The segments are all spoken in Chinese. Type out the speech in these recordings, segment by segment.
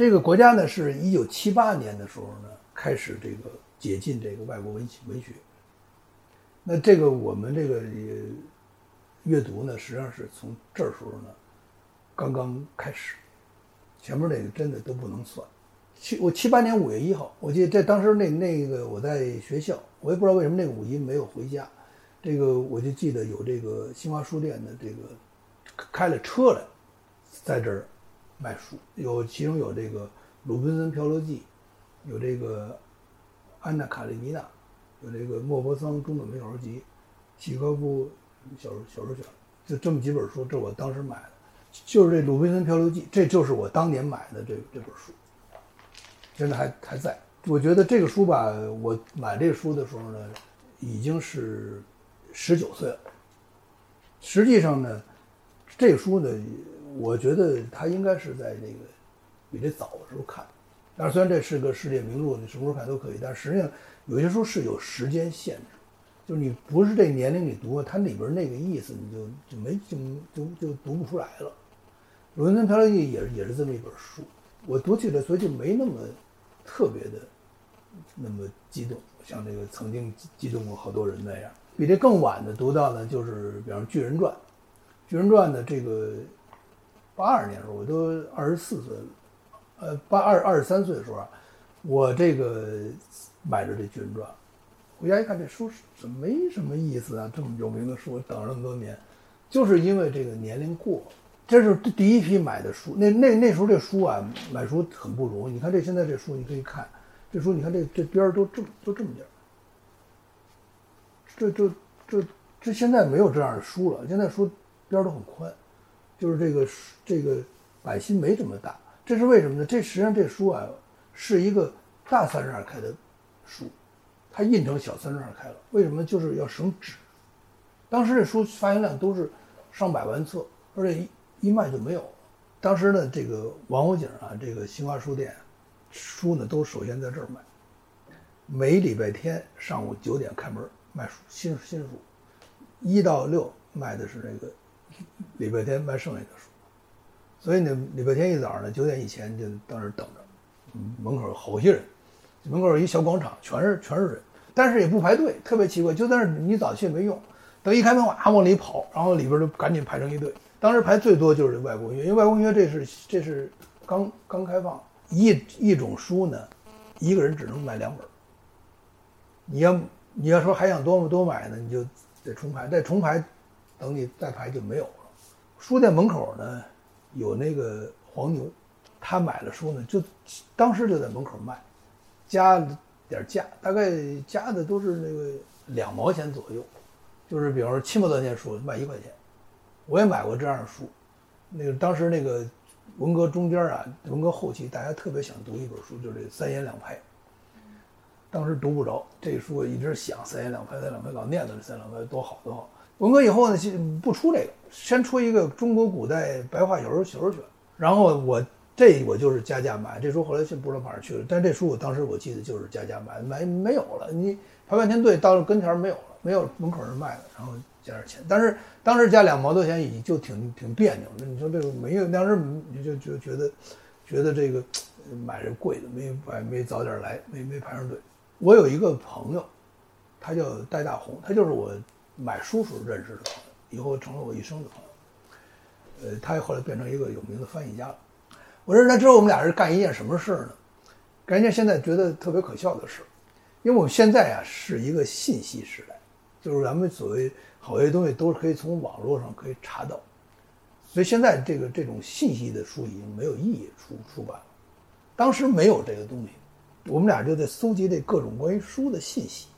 这个国家呢，是一九七八年的时候呢，开始这个解禁这个外国文文学。那这个我们这个阅读呢，实际上是从这时候呢刚刚开始，前面那个真的都不能算。七我七八年五月一号，我记得这当时那那个我在学校，我也不知道为什么那个五一没有回家，这个我就记得有这个新华书店的这个开了车来，在这儿卖书，有其中有这个《鲁滨逊漂流记》，有这个《安娜卡列尼娜》，有这个莫泊桑中短篇小说集，契诃夫小说小说选，就这么几本书，这我当时买的，就是这《鲁滨逊漂流记》，这就是我当年买的这这本书。现在还还在，我觉得这个书吧，我买这个书的时候呢，已经是十九岁了。实际上呢，这个书呢，我觉得他应该是在那个比这早的时候看。但是虽然这是个世界名著，你什么时候看都可以，但实际上有些书是有时间限制，就是你不是这年龄你读，它里边那个意思你就就没就就就读不出来了。《鲁滨森漂流记》也是也是这么一本书，我读起来所以就没那么。特别的那么激动，像这个曾经激动过好多人那样。比这更晚的读到呢，就是比方《巨人传》。《巨人传》的这个八二年的时候，我都二十四岁，呃，八二二十三岁的时候，我这个买着这《军人传》，回家一看，这书是没什么意思啊，这么有名的书，等了那么多年，就是因为这个年龄过。这是第一批买的书，那那那时候这书啊，买书很不容易。你看这现在这书，你可以看，这书你看这这边都这么都这么点儿，这这这这现在没有这样的书了，现在书边都很宽，就是这个这个版心没这么大，这是为什么呢？这实际上这书啊是一个大三十二开的书，它印成小三十二开了，为什么？就是要省纸。当时这书发行量都是上百万册，而且一。一卖就没有。当时呢，这个王府井啊，这个新华书店，书呢都首先在这儿卖。每礼拜天上午九点开门卖书，新新书，一到六卖的是那个礼拜天卖剩下的书。所以呢，礼拜天一早呢，九点以前就到那儿等着，门口好些人，门口一小广场，全是全是人，但是也不排队，特别奇怪，就在那儿你早去也没用，等一开门哇往里跑，然后里边就赶紧排成一队。当时排最多就是外国音乐，因为外国音乐这是这是刚刚开放，一一种书呢，一个人只能买两本。你要你要说还想多么多买呢，你就得重排，再重排，等你再排就没有了。书店门口呢有那个黄牛，他买了书呢就当时就在门口卖，加点价，大概加的都是那个两毛钱左右，就是比方说七毛多钱书卖一块钱。我也买过这样的书，那个当时那个文革中间啊，文革后期，大家特别想读一本书，就是这《三言两拍》。当时读不着这书，我一直想《三言两拍》，《三言两拍》老念叨这《三言两拍》多好多好。文革以后呢，先不出这个，先出一个《中国古代白话小说小说选》，然后我这我就是加价买。这书后来就不知道跑哪去了，但这书我当时我记得就是加价买，买没有了，你排半天队到了跟前没有了，没有门口人卖的，然后。加点钱，但是当时加两毛多钱，已经就挺挺别扭的。你说这个没有，当时你就就觉得，觉得这个买这贵的，没买没早点来，没没排上队。我有一个朋友，他叫戴大红，他就是我买书时候认识的朋友，以后成了我一生的朋友。呃，他后来变成一个有名的翻译家了。我认识他之后，我们俩是干一件什么事呢？干一件现在觉得特别可笑的事，因为我们现在啊是一个信息时代，就是咱们所谓。好些东西都是可以从网络上可以查到，所以现在这个这种信息的书已经没有意义出出版了。当时没有这个东西，我们俩就在搜集这各种关于书的信息。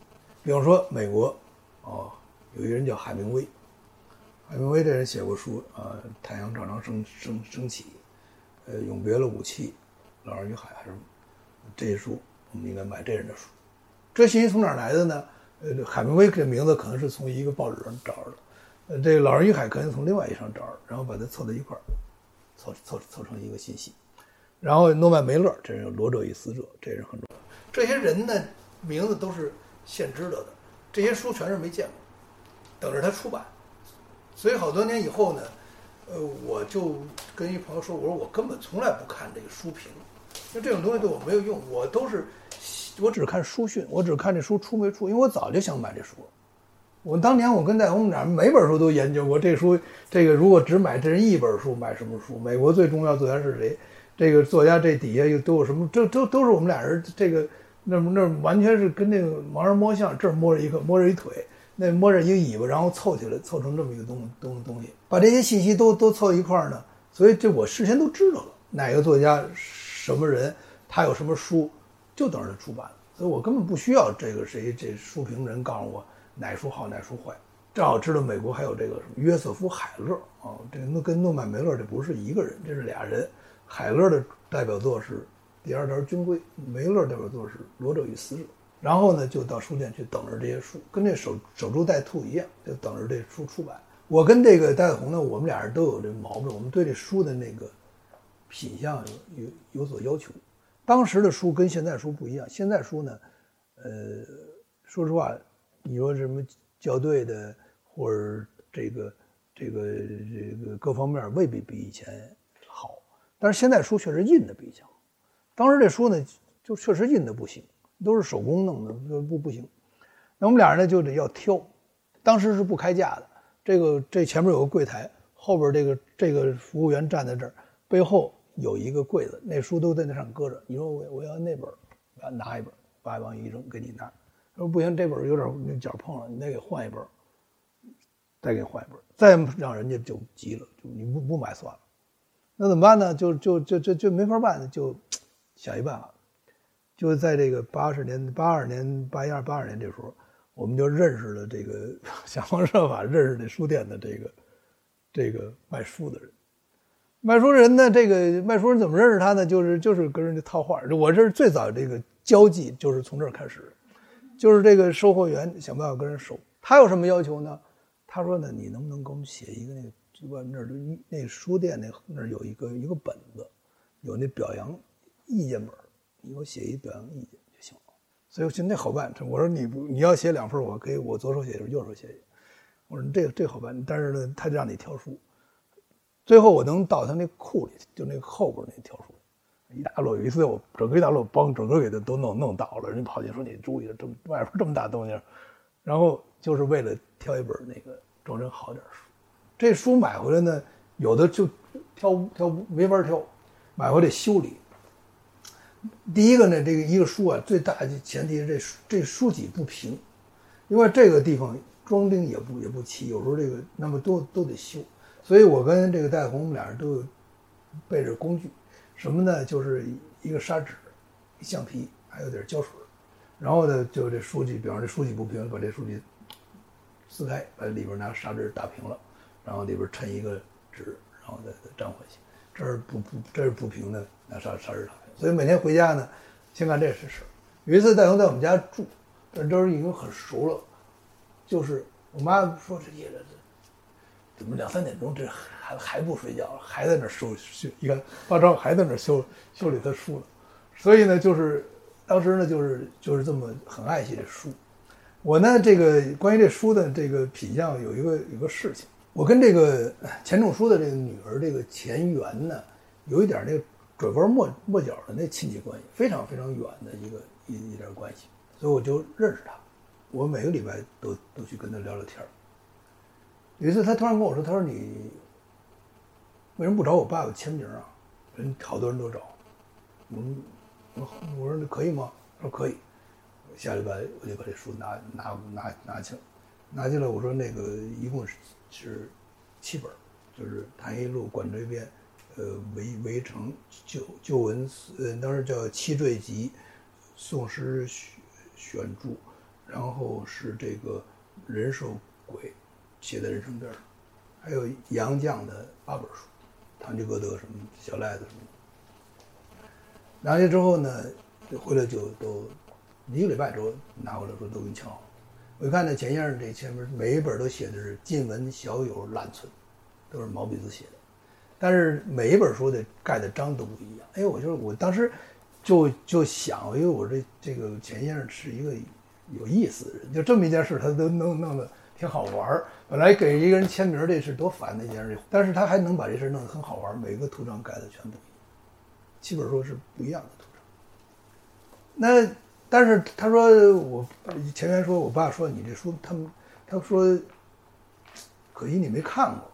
比方说美国，哦，有一个人叫海明威，海明威这人写过书啊，《太阳照常升升升起》，呃，《永别了武器》，《老人与海》还是这些书，我们应该买这人的书。这信息从哪儿来的呢？呃，海明威这名字可能是从一个报纸上找着的，呃，这个《老人与海》可能从另外一上找着，然后把它凑在一块儿，凑凑凑成一个信息。然后诺曼梅勒，这人有《罗者与死者》，这人很重要。这些人的名字都是现知道的，这些书全是没见过，等着他出版。所以好多年以后呢，呃，我就跟一朋友说，我说我根本从来不看这个书评，那这种东西对我没有用，我都是我只看书讯，我只看这书出没出，因为我早就想买这书了。我当年我跟戴红俩每本书都研究过，这书这个如果只买这人一本书，买什么书？美国最重要作家是谁？这个作家这底下又都有什么？这都都是我们俩人这个那那完全是跟那个盲人摸象，这儿摸着一个摸着一腿，那摸着一个尾巴，然后凑起来凑成这么一个东东东西，把这些信息都都凑一块儿呢。所以这我事先都知道了，哪个作家什么人，他有什么书，就等着他出版。所以我根本不需要这个谁这书评人告诉我。哪书好哪书坏，正好知道美国还有这个约瑟夫·海勒啊，这个诺跟诺曼·梅勒这不是一个人，这是俩人。海勒的代表作是《第二条军规》，梅勒代表作是《罗者与死者》。然后呢，就到书店去等着这些书，跟这守守株待兔一样，就等着这书出版。我跟这个戴红呢，我们俩人都有这毛病，我们对这书的那个品相有有有所要求。当时的书跟现在书不一样，现在书呢，呃，说实话。你说什么校对的，或者这个这个这个各方面未必比以前好，但是现在书确实印的比较好。当时这书呢，就确实印的不行，都是手工弄的，不不行。那我们俩人呢就得要挑，当时是不开价的。这个这前面有个柜台，后边这个这个服务员站在这儿，背后有一个柜子，那书都在那上搁着。你说我我要那本，我拿一本，把往一扔，给你拿。说不行，这本有点那角碰了，你得给换一本，再给换一本，再让人家就急了，就你不不买算了。那怎么办呢？就就就就就没法办，就想一办法。就在这个八十年、八二年、八一二、八二年这时候，我们就认识了这个 想方设法认识这书店的这个这个卖书的人。卖书人呢，这个卖书人怎么认识他呢？就是就是跟人家套话。我这是最早这个交际，就是从这儿开始。就是这个售货员想办法跟人收，他有什么要求呢？他说呢，你能不能给我们写一个那个就外那儿那书店那那儿有一个一个本子，有那表扬意见本，你给我写一表扬意见就行了。所以我觉得那好办。我说你不你要写两份，我可以我左手写右手写。我说这个这好办，但是呢，他就让你挑书。最后我能到他那库里，就那个后边那挑书。一大摞，有一次我整个一大摞，帮整个给他都弄弄倒了。人家跑进说：“你注意了，这么外边这么大动静。”然后就是为了挑一本那个装帧好点书。这书买回来呢，有的就挑挑没法挑，买回来修理。第一个呢，这个一个书啊，最大的前提是这这书脊不平，因为这个地方装订也不也不齐，有时候这个那么都都得修。所以我跟这个戴红，我们俩人都有备着工具。什么呢？就是一个砂纸、橡皮，还有点胶水，然后呢，就这书籍，比方这书籍不平，把这书籍撕开，把里边拿砂纸打平了，然后里边衬一个纸，然后再再粘回去。这儿不不，这是不平的，拿砂砂纸打。所以每天回家呢，先干这事儿有一次戴荣在我们家住，这都已经很熟了，就是我妈说这夜里怎么两三点钟这孩子还不睡觉，还在那修修？你看，发章还在那修修理他书呢。所以呢，就是当时呢，就是就是这么很爱惜这书。我呢，这个关于这书的这个品相，有一个有个事情，我跟这个钱钟书的这个女儿这个钱媛呢，有一点那个拐弯抹抹角的那亲戚关系，非常非常远的一个一一点关系，所以我就认识他，我每个礼拜都都去跟他聊聊天。有一次，他突然跟我说：“他说你为什么不找我爸爸签名啊？人好多人都找。”我我我说：“那可以吗？”他说：“可以。”下礼拜我就把这书拿拿拿拿去了，拿去了。我说：“那个一共是是七本，就是《谈一路》《管锥编》，呃，《围围城》《旧旧文》呃，当时叫《七坠集》，《宋诗选选注》，然后是这个《人兽鬼》。写在人生边儿，还有杨绛的八本书，《堂吉诃德》什么《小赖子》什么的。拿去之后呢，回来就都一个礼拜之后拿回来说都给你签好。我一看那钱先生这前面，每一本都写的是“近闻小友懒存”，都是毛笔字写的。但是每一本书的盖的章都不一样。哎，我就是我当时就就想，因为我这这个钱先生是一个有意思的人，就这么一件事他都弄弄得。挺好玩儿，本来给一个人签名这事多烦的一件事，但是他还能把这事弄得很好玩儿，每个图章盖的全不一样，七本书是不一样的图章。那但是他说我前面说我爸说你这书他们他说可惜你没看过。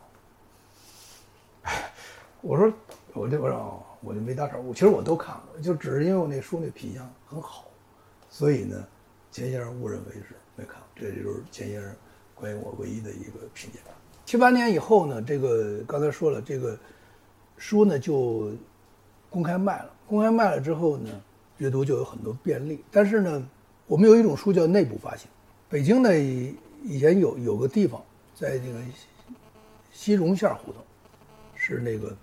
我说我这我说我就没搭茬，我其实我都看过，就只是因为我那书那品相很好，所以呢，钱先生误认为是没看过。这就是钱先生关于我唯一的一个评价。七八年以后呢，这个刚才说了，这个书呢就公开卖了。公开卖了之后呢，阅读就有很多便利。但是呢，我们有一种书叫内部发行。北京呢以前有有个地方在那个西荣线胡同，是那个。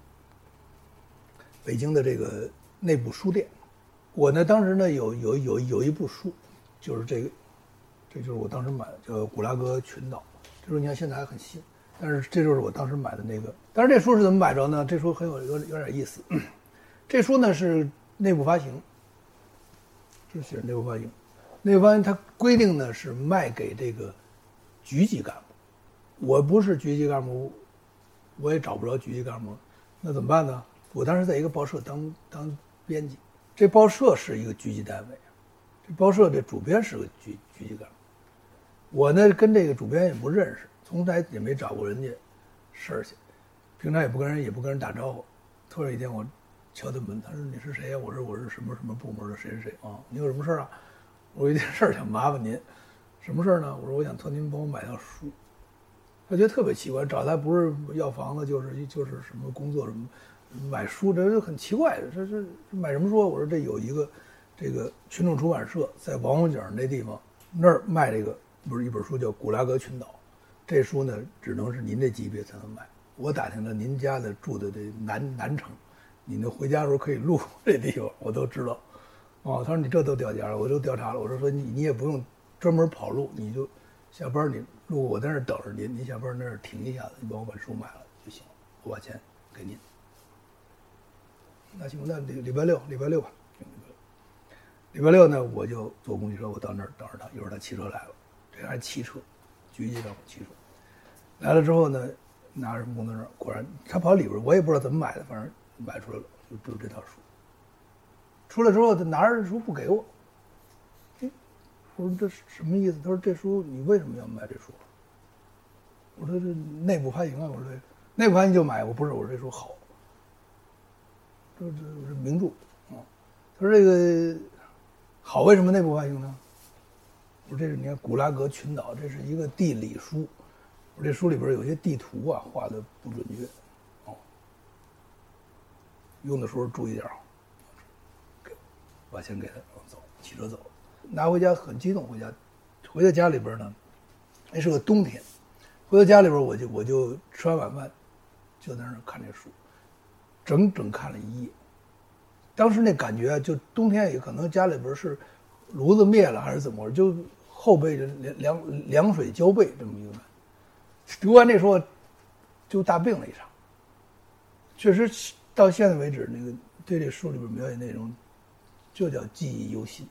北京的这个内部书店，我呢当时呢有有有有一部书，就是这个，这就是我当时买的，叫《古拉格群岛》。这书你看现在还很新，但是这就是我当时买的那个。但是这书是怎么买着呢？这书很有有有点意思。这书呢是内部发行，是写内部发行。内部发行它规定呢是卖给这个局级干部。我不是局级干部，我也找不着局级干部，那怎么办呢？我当时在一个报社当当编辑，这报社是一个局级单位，这报社的主编是个局局级干部，我呢跟这个主编也不认识，从来也没找过人家事儿去，平常也不跟人也不跟人打招呼。突然一天我敲他门，他说你是谁呀？我说我是什么什么部门的谁谁谁啊？你有什么事儿啊？我有一件事儿想麻烦您，什么事儿呢？我说我想托您帮我买套书。他觉得特别奇怪，找他不是要房子就是就是什么工作什么。买书这是很奇怪，这这买什么书？我说这有一个，这个群众出版社在王府井那地方那儿卖这个，不是一本书叫《古拉格群岛》，这书呢只能是您这级别才能买。我打听了您家的住的这南南城，你那回家的时候可以路过这地方我都知道。哦，他说你这都调查了，我都调查了。我说说你你也不用专门跑路，你就下班你路我在那儿等着您，您下班那儿停一下子，你帮我把书买了就行，我把钱给您。那行，那礼礼拜六，礼拜六吧。礼拜六呢，我就坐公交车，我到那儿等着他。一会儿他骑车来了，这还骑车，局级干部骑车来了之后呢，拿着什么工作证？果然，他跑里边，我也不知道怎么买的，反正买出来了，就就这套书。出来之后，他拿着书不给我。我说这是什么意思？他说这书你为什么要买这书？我说这内部发行啊。我说内部发行就买，我不是，我说这书好。这这是名著，啊，他说这个好，为什么内部发行呢？我说这是你看古拉格群岛，这是一个地理书，我说这书里边有些地图啊画的不准确，哦，用的时候注意点啊。把钱给他，走，骑车走，拿回家很激动，回家，回到家里边呢，那是个冬天，回到家里边我就我就吃完晚饭，就在那儿看这书。整整看了一夜，当时那感觉就冬天也可能家里边是炉子灭了还是怎么着，就后背凉凉凉水浇背这么一个。读完那时候就大病了一场。确实到现在为止，那个对这书里边描写内容就叫记忆犹新。